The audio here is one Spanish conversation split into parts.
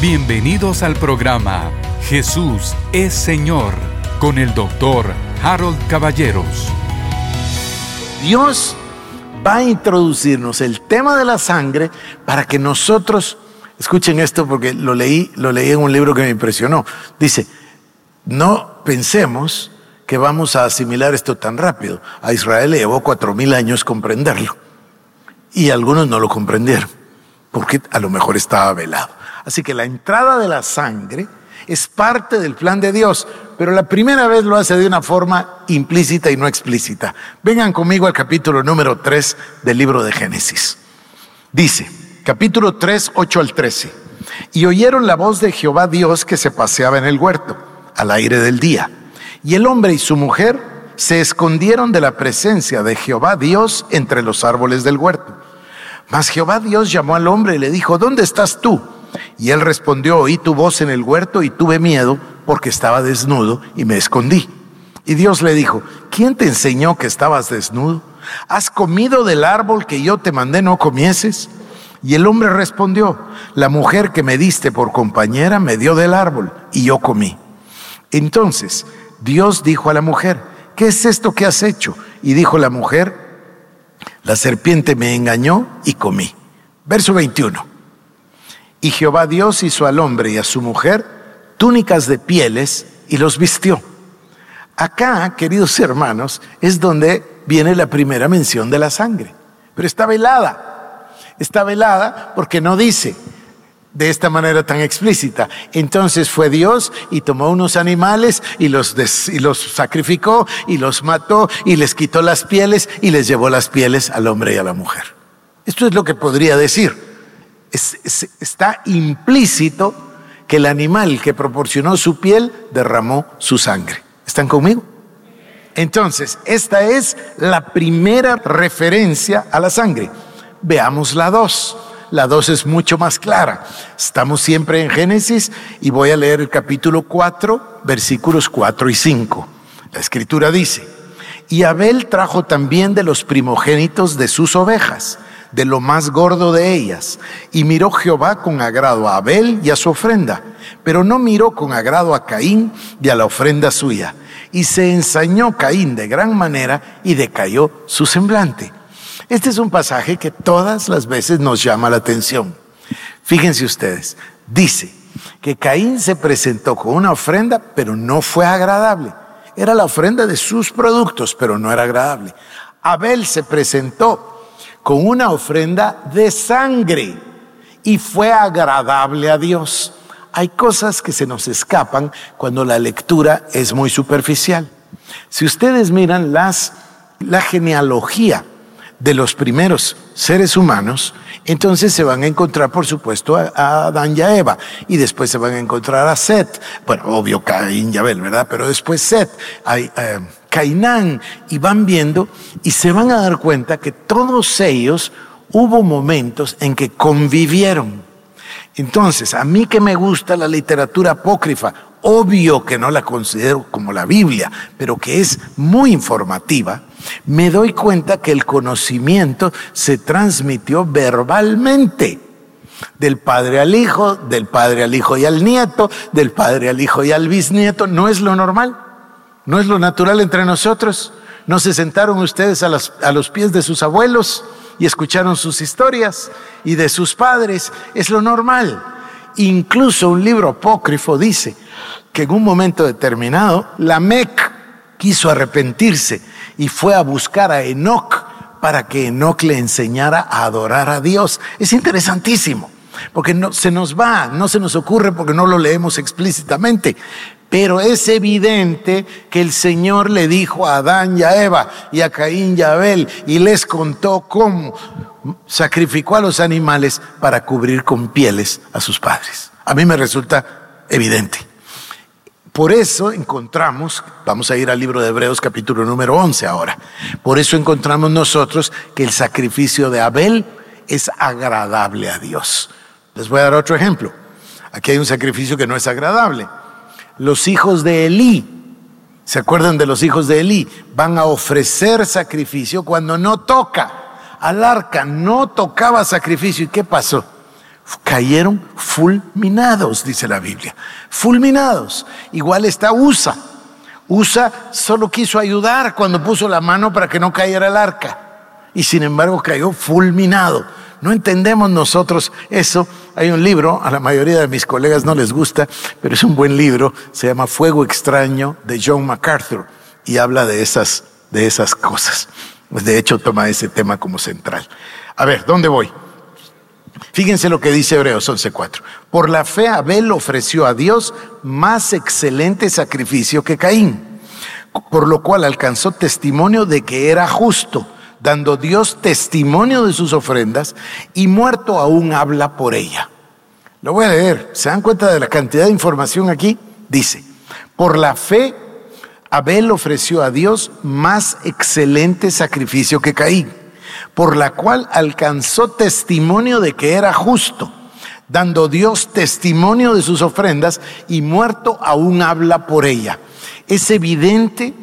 Bienvenidos al programa Jesús es Señor con el doctor Harold Caballeros. Dios va a introducirnos el tema de la sangre para que nosotros, escuchen esto porque lo leí, lo leí en un libro que me impresionó. Dice, no pensemos que vamos a asimilar esto tan rápido. A Israel le llevó cuatro mil años comprenderlo. Y algunos no lo comprendieron, porque a lo mejor estaba velado. Así que la entrada de la sangre es parte del plan de Dios, pero la primera vez lo hace de una forma implícita y no explícita. Vengan conmigo al capítulo número 3 del libro de Génesis. Dice, capítulo 3, 8 al 13, y oyeron la voz de Jehová Dios que se paseaba en el huerto, al aire del día, y el hombre y su mujer se escondieron de la presencia de Jehová Dios entre los árboles del huerto. Mas Jehová Dios llamó al hombre y le dijo, ¿dónde estás tú? Y él respondió, oí tu voz en el huerto y tuve miedo porque estaba desnudo y me escondí. Y Dios le dijo, ¿quién te enseñó que estabas desnudo? ¿Has comido del árbol que yo te mandé no comieses? Y el hombre respondió, la mujer que me diste por compañera me dio del árbol y yo comí. Entonces Dios dijo a la mujer, ¿qué es esto que has hecho? Y dijo la mujer, la serpiente me engañó y comí. Verso 21. Y Jehová Dios hizo al hombre y a su mujer túnicas de pieles y los vistió. Acá, queridos hermanos, es donde viene la primera mención de la sangre. Pero está velada. Está velada porque no dice de esta manera tan explícita. Entonces fue Dios y tomó unos animales y los, y los sacrificó y los mató y les quitó las pieles y les llevó las pieles al hombre y a la mujer. Esto es lo que podría decir está implícito que el animal que proporcionó su piel derramó su sangre. ¿Están conmigo? Entonces, esta es la primera referencia a la sangre. Veamos la dos. La dos es mucho más clara. Estamos siempre en Génesis y voy a leer el capítulo 4, versículos 4 y 5. La escritura dice, y Abel trajo también de los primogénitos de sus ovejas de lo más gordo de ellas. Y miró Jehová con agrado a Abel y a su ofrenda, pero no miró con agrado a Caín y a la ofrenda suya. Y se ensañó Caín de gran manera y decayó su semblante. Este es un pasaje que todas las veces nos llama la atención. Fíjense ustedes, dice que Caín se presentó con una ofrenda, pero no fue agradable. Era la ofrenda de sus productos, pero no era agradable. Abel se presentó con una ofrenda de sangre y fue agradable a Dios. Hay cosas que se nos escapan cuando la lectura es muy superficial. Si ustedes miran las, la genealogía de los primeros seres humanos, entonces se van a encontrar, por supuesto, a, Adán y a Eva, y después se van a encontrar a Set, bueno, obvio Caín y Abel, ¿verdad? Pero después Set, hay, eh, Cainán, y van viendo, y se van a dar cuenta que todos ellos hubo momentos en que convivieron. Entonces, a mí que me gusta la literatura apócrifa, obvio que no la considero como la Biblia, pero que es muy informativa, me doy cuenta que el conocimiento se transmitió verbalmente. Del padre al hijo, del padre al hijo y al nieto, del padre al hijo y al bisnieto. No es lo normal, no es lo natural entre nosotros. No se sentaron ustedes a los, pies de sus abuelos y escucharon sus historias y de sus padres. Es lo normal. Incluso un libro apócrifo dice que en un momento determinado, la Mec quiso arrepentirse y fue a buscar a Enoch para que Enoch le enseñara a adorar a Dios. Es interesantísimo, porque no, se nos va, no se nos ocurre porque no lo leemos explícitamente. Pero es evidente que el Señor le dijo a Adán y a Eva y a Caín y a Abel y les contó cómo sacrificó a los animales para cubrir con pieles a sus padres. A mí me resulta evidente. Por eso encontramos, vamos a ir al libro de Hebreos capítulo número 11 ahora, por eso encontramos nosotros que el sacrificio de Abel es agradable a Dios. Les voy a dar otro ejemplo. Aquí hay un sacrificio que no es agradable. Los hijos de Elí, ¿se acuerdan de los hijos de Elí? Van a ofrecer sacrificio cuando no toca. Al arca no tocaba sacrificio. ¿Y qué pasó? cayeron fulminados, dice la Biblia. Fulminados. Igual está USA. USA solo quiso ayudar cuando puso la mano para que no cayera el arca. Y sin embargo cayó fulminado. No entendemos nosotros eso. Hay un libro, a la mayoría de mis colegas no les gusta, pero es un buen libro. Se llama Fuego extraño de John MacArthur y habla de esas, de esas cosas. De hecho, toma ese tema como central. A ver, ¿dónde voy? Fíjense lo que dice Hebreos 11:4. Por la fe Abel ofreció a Dios más excelente sacrificio que Caín, por lo cual alcanzó testimonio de que era justo, dando Dios testimonio de sus ofrendas y muerto aún habla por ella. Lo voy a leer. ¿Se dan cuenta de la cantidad de información aquí? Dice, por la fe Abel ofreció a Dios más excelente sacrificio que Caín por la cual alcanzó testimonio de que era justo, dando Dios testimonio de sus ofrendas y muerto aún habla por ella. Es evidente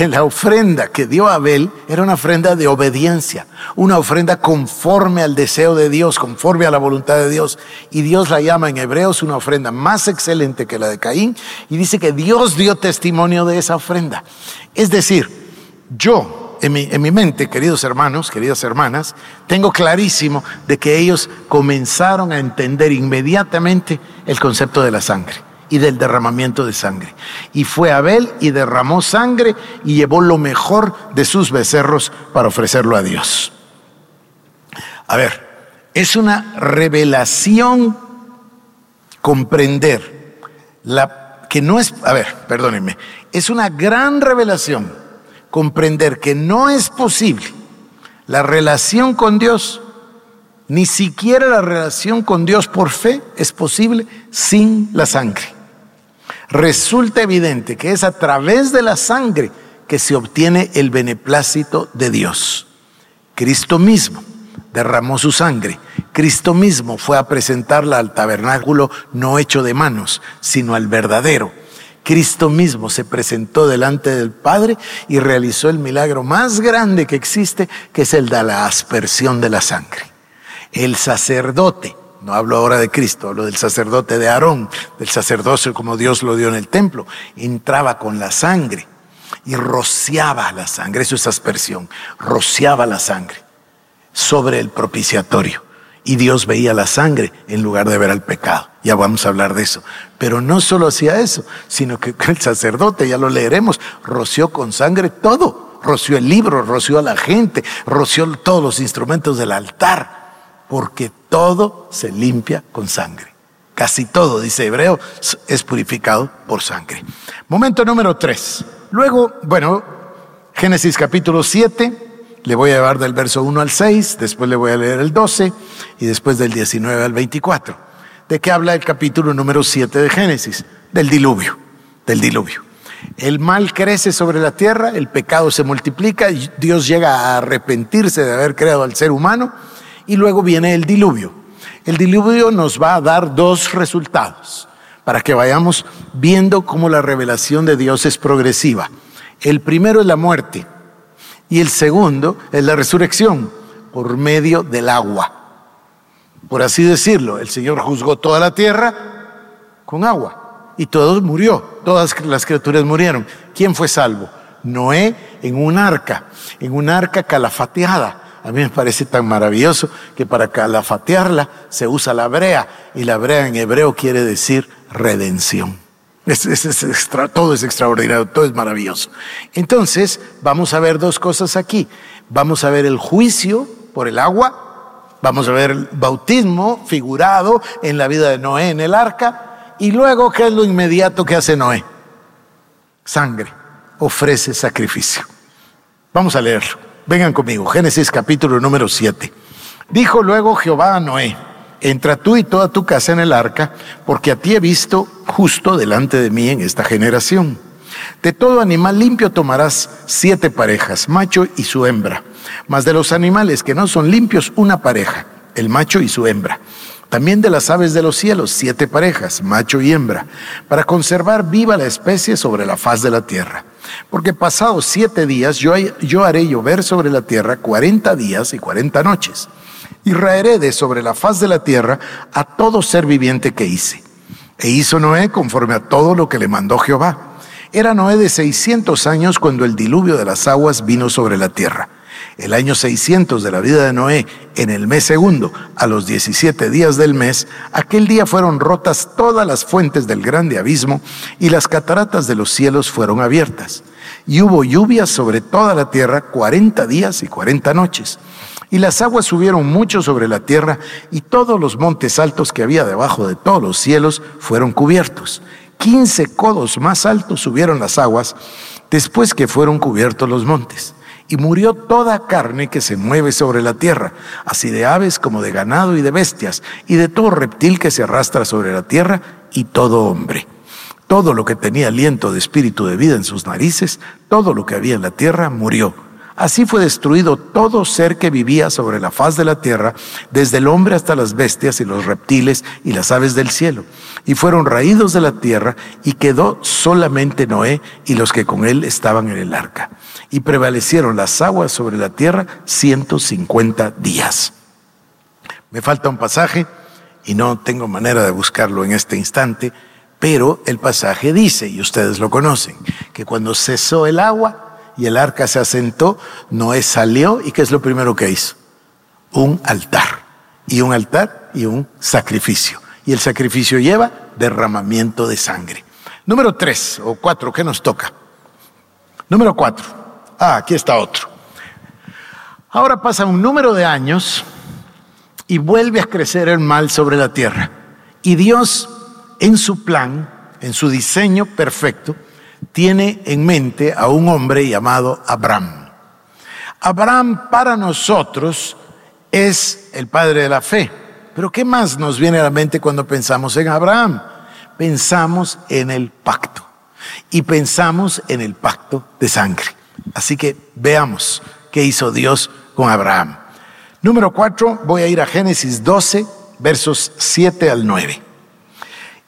que la ofrenda que dio Abel era una ofrenda de obediencia, una ofrenda conforme al deseo de Dios, conforme a la voluntad de Dios. Y Dios la llama en Hebreos una ofrenda más excelente que la de Caín y dice que Dios dio testimonio de esa ofrenda. Es decir, yo en mi, mente, queridos hermanos, queridas hermanas, tengo clarísimo de que ellos comenzaron a entender inmediatamente el concepto de la sangre y del derramamiento de sangre. Y fue Abel y derramó sangre y llevó lo mejor de sus becerros para ofrecerlo a Dios. A ver, es una revelación comprender la que no es, a ver, perdónenme, es una gran revelación comprender que no es posible la relación con Dios, ni siquiera la relación con Dios por fe es posible sin la sangre. Resulta evidente que es a través de la sangre que se obtiene el beneplácito de Dios. Cristo mismo derramó su sangre. Cristo mismo fue a presentarla al tabernáculo no hecho de manos, sino al verdadero Cristo mismo se presentó delante del Padre y realizó el milagro más grande que existe, que es el de la aspersión de la sangre. El sacerdote, no hablo ahora de Cristo, hablo del sacerdote de Aarón, del sacerdocio como Dios lo dio en el templo, entraba con la sangre y rociaba la sangre, eso es aspersión, rociaba la sangre sobre el propiciatorio y Dios veía la sangre en lugar de ver al pecado. Ya vamos a hablar de eso. Pero no solo hacía eso, sino que el sacerdote, ya lo leeremos, roció con sangre todo. Roció el libro, roció a la gente, roció todos los instrumentos del altar, porque todo se limpia con sangre. Casi todo, dice Hebreo, es purificado por sangre. Momento número tres. Luego, bueno, Génesis capítulo 7, le voy a llevar del verso 1 al 6, después le voy a leer el 12 y después del 19 al 24. ¿De qué habla el capítulo número 7 de Génesis? Del diluvio, del diluvio. El mal crece sobre la tierra, el pecado se multiplica, Dios llega a arrepentirse de haber creado al ser humano y luego viene el diluvio. El diluvio nos va a dar dos resultados para que vayamos viendo cómo la revelación de Dios es progresiva. El primero es la muerte y el segundo es la resurrección por medio del agua. Por así decirlo, el Señor juzgó toda la tierra con agua y todo murió, todas las criaturas murieron. ¿Quién fue salvo? Noé en un arca, en un arca calafateada. A mí me parece tan maravilloso que para calafatearla se usa la brea y la brea en hebreo quiere decir redención todo es extraordinario, todo es maravilloso. Entonces, vamos a ver dos cosas aquí. Vamos a ver el juicio por el agua, vamos a ver el bautismo figurado en la vida de Noé en el arca, y luego, ¿qué es lo inmediato que hace Noé? Sangre, ofrece sacrificio. Vamos a leerlo. Vengan conmigo, Génesis capítulo número 7. Dijo luego Jehová a Noé, entra tú y toda tu casa en el arca, porque a ti he visto justo delante de mí en esta generación. De todo animal limpio tomarás siete parejas, macho y su hembra, mas de los animales que no son limpios, una pareja, el macho y su hembra. También de las aves de los cielos, siete parejas, macho y hembra, para conservar viva la especie sobre la faz de la tierra. Porque pasados siete días yo, yo haré llover sobre la tierra cuarenta días y cuarenta noches y raeré de sobre la faz de la tierra a todo ser viviente que hice. E hizo Noé conforme a todo lo que le mandó Jehová. Era Noé de 600 años cuando el diluvio de las aguas vino sobre la tierra. El año 600 de la vida de Noé, en el mes segundo, a los 17 días del mes, aquel día fueron rotas todas las fuentes del grande abismo y las cataratas de los cielos fueron abiertas. Y hubo lluvias sobre toda la tierra 40 días y 40 noches. Y las aguas subieron mucho sobre la tierra y todos los montes altos que había debajo de todos los cielos fueron cubiertos. Quince codos más altos subieron las aguas después que fueron cubiertos los montes. Y murió toda carne que se mueve sobre la tierra, así de aves como de ganado y de bestias, y de todo reptil que se arrastra sobre la tierra, y todo hombre. Todo lo que tenía aliento de espíritu de vida en sus narices, todo lo que había en la tierra, murió Así fue destruido todo ser que vivía sobre la faz de la tierra, desde el hombre hasta las bestias y los reptiles y las aves del cielo. Y fueron raídos de la tierra y quedó solamente Noé y los que con él estaban en el arca. Y prevalecieron las aguas sobre la tierra 150 días. Me falta un pasaje y no tengo manera de buscarlo en este instante, pero el pasaje dice, y ustedes lo conocen, que cuando cesó el agua, y el arca se asentó, Noé salió y ¿qué es lo primero que hizo? Un altar. Y un altar y un sacrificio. Y el sacrificio lleva derramamiento de sangre. Número tres o cuatro, ¿qué nos toca? Número cuatro. Ah, aquí está otro. Ahora pasa un número de años y vuelve a crecer el mal sobre la tierra. Y Dios, en su plan, en su diseño perfecto, tiene en mente a un hombre llamado Abraham. Abraham para nosotros es el padre de la fe. Pero ¿qué más nos viene a la mente cuando pensamos en Abraham? Pensamos en el pacto y pensamos en el pacto de sangre. Así que veamos qué hizo Dios con Abraham. Número cuatro, voy a ir a Génesis 12, versos 7 al 9.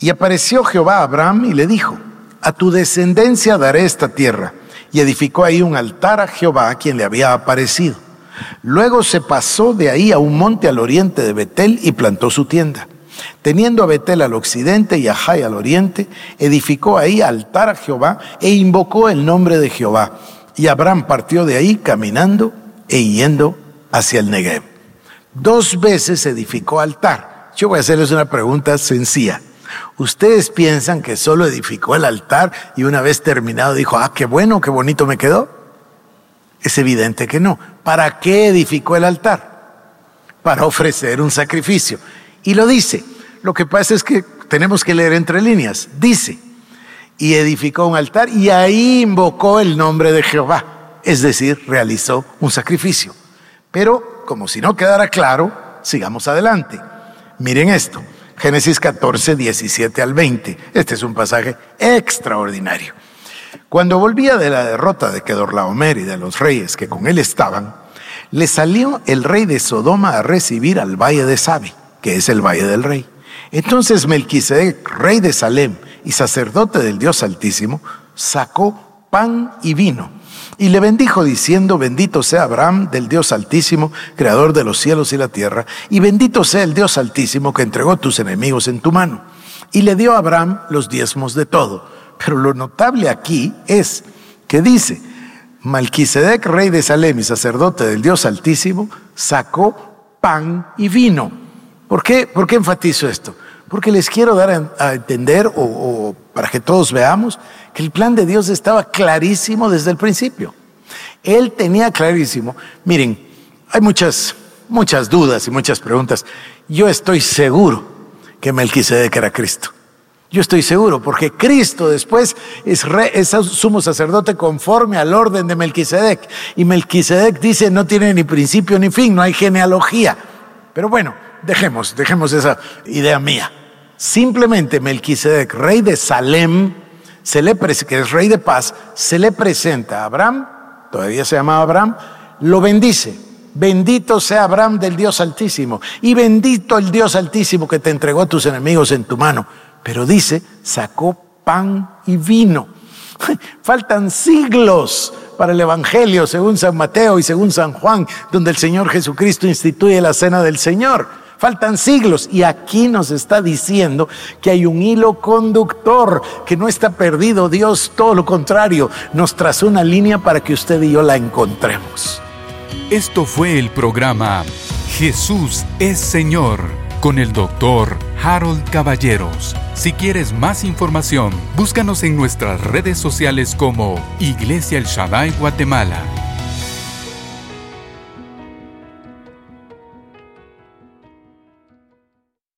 Y apareció Jehová a Abraham y le dijo, a tu descendencia daré esta tierra. Y edificó ahí un altar a Jehová, quien le había aparecido. Luego se pasó de ahí a un monte al oriente de Betel y plantó su tienda. Teniendo a Betel al occidente y a Jai al oriente, edificó ahí altar a Jehová e invocó el nombre de Jehová. Y Abraham partió de ahí caminando e yendo hacia el Negev. Dos veces edificó altar. Yo voy a hacerles una pregunta sencilla. Ustedes piensan que solo edificó el altar y una vez terminado dijo, ah, qué bueno, qué bonito me quedó. Es evidente que no. ¿Para qué edificó el altar? Para ofrecer un sacrificio. Y lo dice. Lo que pasa es que tenemos que leer entre líneas. Dice, y edificó un altar y ahí invocó el nombre de Jehová. Es decir, realizó un sacrificio. Pero, como si no quedara claro, sigamos adelante. Miren esto. Génesis 14, 17 al 20. Este es un pasaje extraordinario. Cuando volvía de la derrota de Kedorlaomer y de los reyes que con él estaban, le salió el rey de Sodoma a recibir al valle de Sabe, que es el valle del rey. Entonces Melquisedec, rey de Salem y sacerdote del Dios Altísimo, sacó pan y vino y le bendijo diciendo, bendito sea Abraham del Dios Altísimo, creador de los cielos y la tierra, y bendito sea el Dios Altísimo que entregó tus enemigos en tu mano. Y le dio a Abraham los diezmos de todo. Pero lo notable aquí es que dice, Malquisedec, rey de Salem y sacerdote del Dios Altísimo, sacó pan y vino. ¿Por qué, ¿Por qué enfatizo esto? Porque les quiero dar a, entender, o, para que todos veamos, que el plan de Dios estaba clarísimo desde el principio. Él tenía clarísimo. Miren, hay muchas, muchas dudas y muchas preguntas. Yo estoy seguro que Melquisedec era Cristo. Yo estoy seguro, porque Cristo después es, es, sumo sacerdote conforme al orden de Melquisedec. Y Melquisedec dice no tiene ni principio ni fin, no hay genealogía. Pero bueno, dejemos, dejemos esa idea mía. Simplemente Melquisedec, rey de Salem, se le, que es rey de paz, se le presenta a Abraham, todavía se llamaba Abraham, lo bendice. Bendito sea Abraham del Dios Altísimo y bendito el Dios Altísimo que te entregó a tus enemigos en tu mano. Pero dice, sacó pan y vino. Faltan siglos para el Evangelio según San Mateo y según San Juan, donde el Señor Jesucristo instituye la cena del Señor. Faltan siglos y aquí nos está diciendo que hay un hilo conductor que no está perdido. Dios, todo lo contrario, nos trazó una línea para que usted y yo la encontremos. Esto fue el programa Jesús es Señor con el doctor Harold Caballeros. Si quieres más información, búscanos en nuestras redes sociales como Iglesia El Shaddai Guatemala.